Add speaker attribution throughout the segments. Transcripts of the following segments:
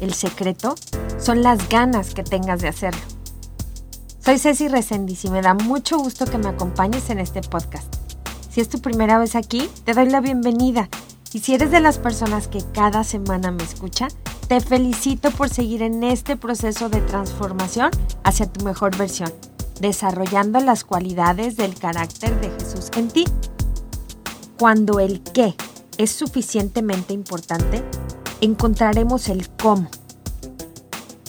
Speaker 1: El secreto son las ganas que tengas de hacerlo. Soy Ceci Resendiz y me da mucho gusto que me acompañes en este podcast. Si es tu primera vez aquí, te doy la bienvenida. Y si eres de las personas que cada semana me escucha, te felicito por seguir en este proceso de transformación hacia tu mejor versión, desarrollando las cualidades del carácter de Jesús en ti. Cuando el qué es suficientemente importante, encontraremos el cómo.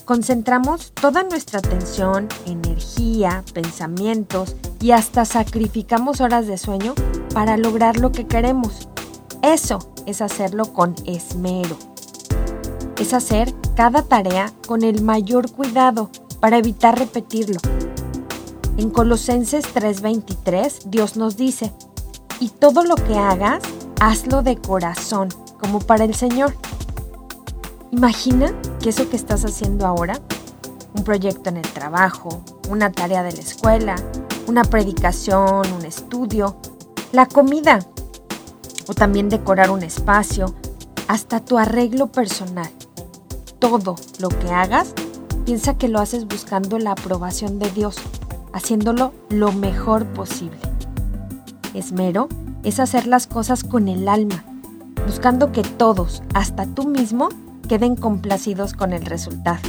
Speaker 1: Concentramos toda nuestra atención, energía, pensamientos y hasta sacrificamos horas de sueño para lograr lo que queremos. Eso es hacerlo con esmero. Es hacer cada tarea con el mayor cuidado para evitar repetirlo. En Colosenses 3:23 Dios nos dice, y todo lo que hagas, hazlo de corazón, como para el Señor Imagina que eso que estás haciendo ahora, un proyecto en el trabajo, una tarea de la escuela, una predicación, un estudio, la comida, o también decorar un espacio, hasta tu arreglo personal. Todo lo que hagas, piensa que lo haces buscando la aprobación de Dios, haciéndolo lo mejor posible. Esmero es hacer las cosas con el alma, buscando que todos, hasta tú mismo, queden complacidos con el resultado.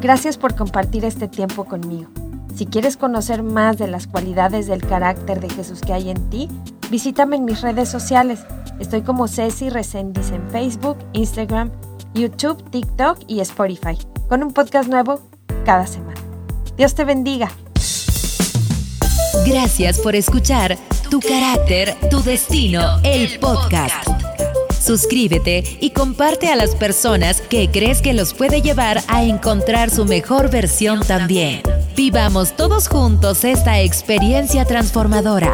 Speaker 1: Gracias por compartir este tiempo conmigo. Si quieres conocer más de las cualidades del carácter de Jesús que hay en ti, visítame en mis redes sociales. Estoy como Ceci Resendiz en Facebook, Instagram, YouTube, TikTok y Spotify, con un podcast nuevo cada semana. Dios te bendiga.
Speaker 2: Gracias por escuchar Tu carácter, tu destino, el podcast. Suscríbete y comparte a las personas que crees que los puede llevar a encontrar su mejor versión también. Vivamos todos juntos esta experiencia transformadora.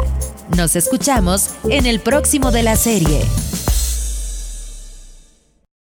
Speaker 2: Nos escuchamos en el próximo de la serie.